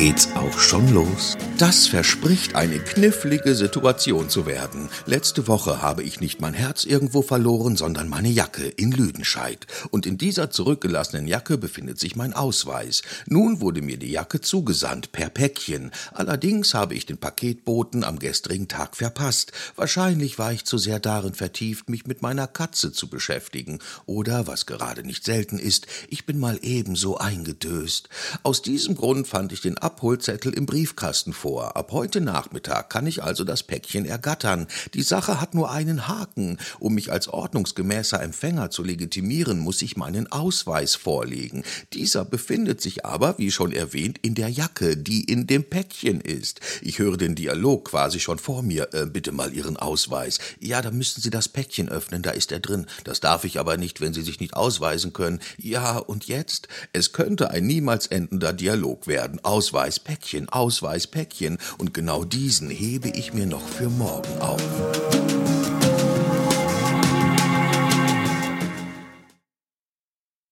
geht's auch schon los. Das verspricht eine knifflige Situation zu werden. Letzte Woche habe ich nicht mein Herz irgendwo verloren, sondern meine Jacke in Lüdenscheid. Und in dieser zurückgelassenen Jacke befindet sich mein Ausweis. Nun wurde mir die Jacke zugesandt, per Päckchen. Allerdings habe ich den Paketboten am gestrigen Tag verpasst. Wahrscheinlich war ich zu sehr darin vertieft, mich mit meiner Katze zu beschäftigen. Oder, was gerade nicht selten ist, ich bin mal ebenso eingedöst. Aus diesem Grund fand ich den Abholzettel im Briefkasten vor. Ab heute Nachmittag kann ich also das Päckchen ergattern. Die Sache hat nur einen Haken. Um mich als ordnungsgemäßer Empfänger zu legitimieren, muss ich meinen Ausweis vorlegen. Dieser befindet sich aber, wie schon erwähnt, in der Jacke, die in dem Päckchen ist. Ich höre den Dialog quasi schon vor mir. Äh, bitte mal Ihren Ausweis. Ja, da müssten Sie das Päckchen öffnen, da ist er drin. Das darf ich aber nicht, wenn Sie sich nicht ausweisen können. Ja, und jetzt? Es könnte ein niemals endender Dialog werden. Ausweis, Päckchen, Ausweis, Päckchen. Päckchen und genau diesen hebe ich mir noch für morgen auf.